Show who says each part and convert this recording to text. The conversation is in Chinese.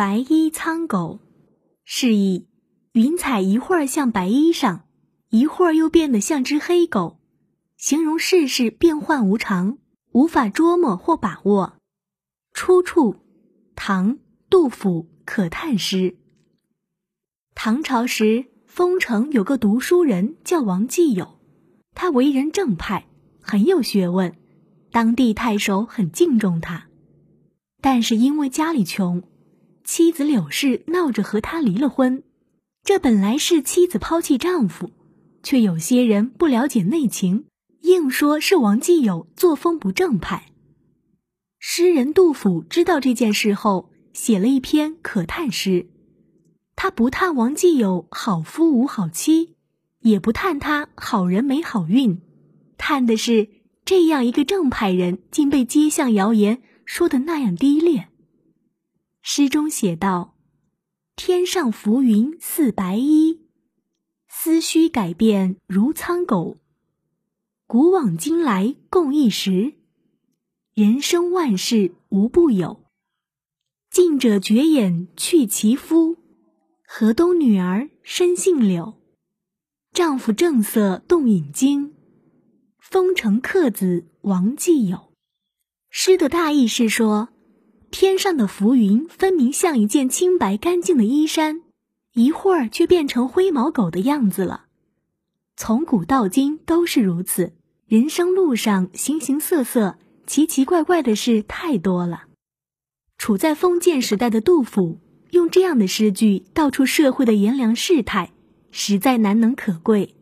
Speaker 1: 白衣苍狗，示意云彩一会儿像白衣裳，一会儿又变得像只黑狗，形容世事变幻无常，无法捉摸或把握。出处：唐·杜甫《可叹诗》。唐朝时，丰城有个读书人叫王继友，他为人正派，很有学问，当地太守很敬重他。但是因为家里穷，妻子柳氏闹着和他离了婚。这本来是妻子抛弃丈夫，却有些人不了解内情，硬说是王继友作风不正派。诗人杜甫知道这件事后，写了一篇可叹诗。他不叹王继友好夫无好妻，也不叹他好人没好运，叹的是这样一个正派人，竟被街巷谣言。说的那样低劣。诗中写道：“天上浮云似白衣，思绪改变如苍狗。古往今来共一时，人生万事无不有。近者绝眼去其夫，河东女儿身姓柳。丈夫正色动引经，丰城客子王继友。”诗的大意是说，天上的浮云分明像一件清白干净的衣衫，一会儿却变成灰毛狗的样子了。从古到今都是如此，人生路上形形色色、奇奇怪怪的事太多了。处在封建时代的杜甫，用这样的诗句道出社会的炎凉世态，实在难能可贵。